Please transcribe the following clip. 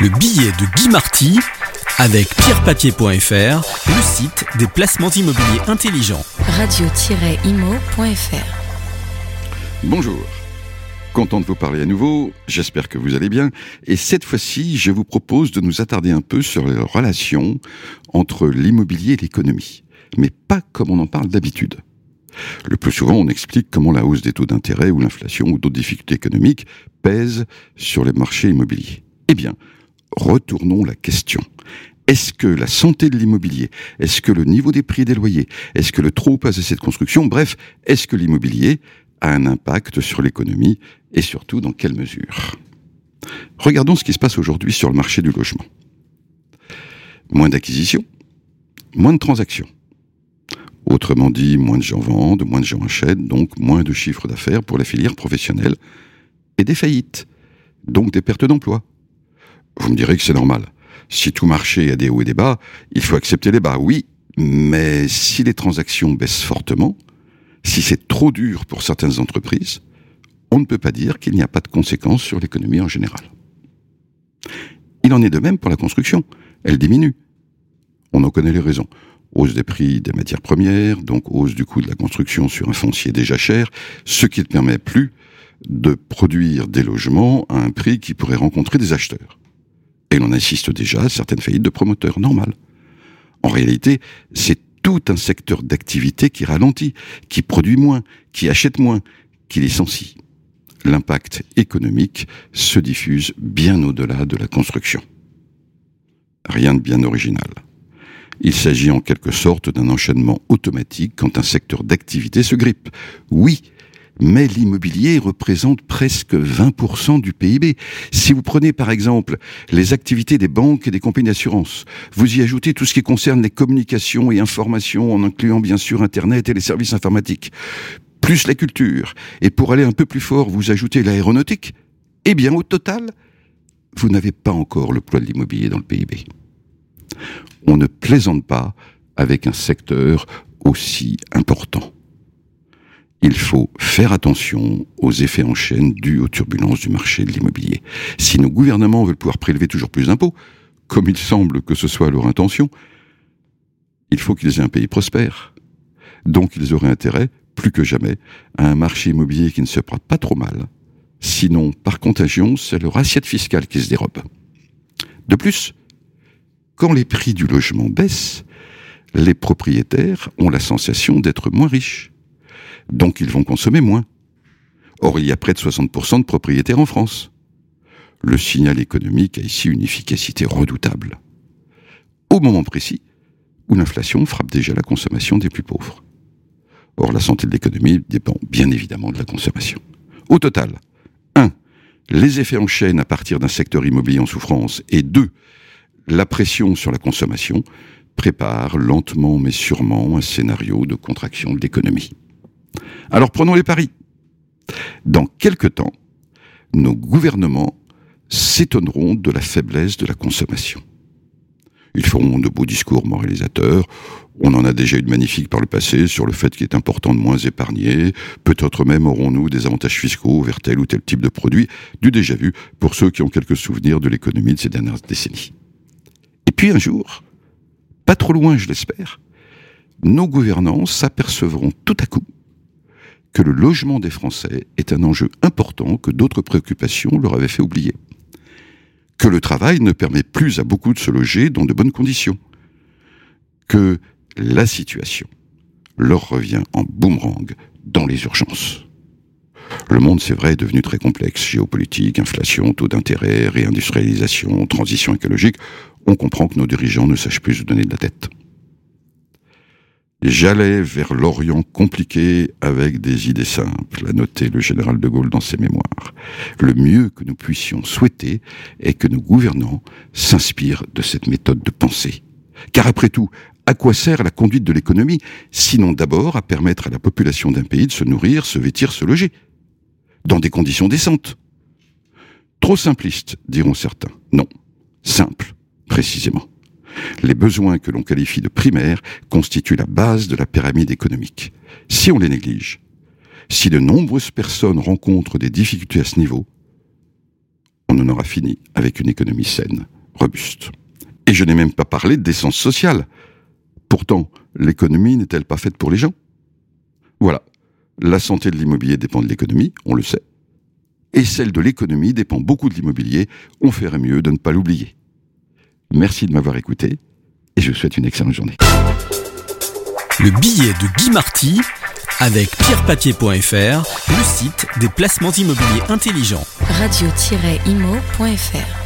Le billet de Guy Marty avec pierrepapier.fr, le site des placements immobiliers intelligents. Radio-imo.fr Bonjour. Content de vous parler à nouveau, j'espère que vous allez bien. Et cette fois-ci, je vous propose de nous attarder un peu sur les relations entre l'immobilier et l'économie. Mais pas comme on en parle d'habitude. Le plus souvent, on explique comment la hausse des taux d'intérêt ou l'inflation ou d'autres difficultés économiques pèsent sur les marchés immobiliers. Eh bien, retournons la question. Est-ce que la santé de l'immobilier, est-ce que le niveau des prix des loyers, est-ce que le trop pas assez de construction, bref, est-ce que l'immobilier a un impact sur l'économie et surtout dans quelle mesure? Regardons ce qui se passe aujourd'hui sur le marché du logement. Moins d'acquisitions, moins de transactions. Autrement dit, moins de gens vendent, moins de gens achètent, donc moins de chiffre d'affaires pour la filière professionnelle et des faillites, donc des pertes d'emploi. Vous me direz que c'est normal. Si tout marché a des hauts et des bas, il faut accepter les bas, oui, mais si les transactions baissent fortement, si c'est trop dur pour certaines entreprises, on ne peut pas dire qu'il n'y a pas de conséquences sur l'économie en général. Il en est de même pour la construction. Elle diminue. On en connaît les raisons. Hausse des prix des matières premières, donc hausse du coût de la construction sur un foncier déjà cher, ce qui ne permet plus de produire des logements à un prix qui pourrait rencontrer des acheteurs. Et l'on insiste déjà à certaines faillites de promoteurs, normal. En réalité, c'est tout un secteur d'activité qui ralentit, qui produit moins, qui achète moins, qui licencie. L'impact économique se diffuse bien au-delà de la construction. Rien de bien original. Il s'agit en quelque sorte d'un enchaînement automatique quand un secteur d'activité se grippe. Oui, mais l'immobilier représente presque 20% du PIB. Si vous prenez par exemple les activités des banques et des compagnies d'assurance, vous y ajoutez tout ce qui concerne les communications et informations en incluant bien sûr Internet et les services informatiques, plus la culture, et pour aller un peu plus fort, vous ajoutez l'aéronautique, eh bien au total, vous n'avez pas encore le poids de l'immobilier dans le PIB. On ne plaisante pas avec un secteur aussi important il faut faire attention aux effets en chaîne dus aux turbulences du marché de l'immobilier. Si nos gouvernements veulent pouvoir prélever toujours plus d'impôts, comme il semble que ce soit leur intention, il faut qu'ils aient un pays prospère. Donc ils auraient intérêt, plus que jamais, à un marché immobilier qui ne se porte pas trop mal. Sinon, par contagion, c'est leur assiette fiscale qui se dérobe. De plus, quand les prix du logement baissent, les propriétaires ont la sensation d'être moins riches donc ils vont consommer moins. Or, il y a près de 60% de propriétaires en France. Le signal économique a ici une efficacité redoutable. Au moment précis où l'inflation frappe déjà la consommation des plus pauvres. Or, la santé de l'économie dépend bien évidemment de la consommation. Au total, 1. Les effets en chaîne à partir d'un secteur immobilier en souffrance et 2. La pression sur la consommation prépare lentement mais sûrement un scénario de contraction de l'économie. Alors prenons les paris. Dans quelque temps, nos gouvernements s'étonneront de la faiblesse de la consommation. Ils feront de beaux discours moralisateurs. On en a déjà eu de magnifiques par le passé sur le fait qu'il est important de moins épargner. Peut-être même aurons-nous des avantages fiscaux vers tel ou tel type de produit, du déjà vu pour ceux qui ont quelques souvenirs de l'économie de ces dernières décennies. Et puis un jour, pas trop loin je l'espère, nos gouvernants s'apercevront tout à coup que le logement des Français est un enjeu important que d'autres préoccupations leur avaient fait oublier. Que le travail ne permet plus à beaucoup de se loger dans de bonnes conditions. Que la situation leur revient en boomerang dans les urgences. Le monde, c'est vrai, est devenu très complexe. Géopolitique, inflation, taux d'intérêt, réindustrialisation, transition écologique. On comprend que nos dirigeants ne sachent plus se donner de la tête. J'allais vers l'Orient compliqué avec des idées simples, a noté le général de Gaulle dans ses mémoires. Le mieux que nous puissions souhaiter est que nos gouvernants s'inspirent de cette méthode de pensée. Car après tout, à quoi sert la conduite de l'économie, sinon d'abord à permettre à la population d'un pays de se nourrir, se vêtir, se loger, dans des conditions décentes Trop simpliste, diront certains. Non, simple, précisément. Les besoins que l'on qualifie de primaires constituent la base de la pyramide économique. Si on les néglige, si de nombreuses personnes rencontrent des difficultés à ce niveau, on en aura fini avec une économie saine, robuste. Et je n'ai même pas parlé d'essence sociale. Pourtant, l'économie n'est-elle pas faite pour les gens? Voilà. La santé de l'immobilier dépend de l'économie, on le sait. Et celle de l'économie dépend beaucoup de l'immobilier, on ferait mieux de ne pas l'oublier. Merci de m'avoir écouté et je vous souhaite une excellente journée. Le billet de Guy Marty avec pierrepapier.fr, le site des placements immobiliers intelligents. Radio-imo.fr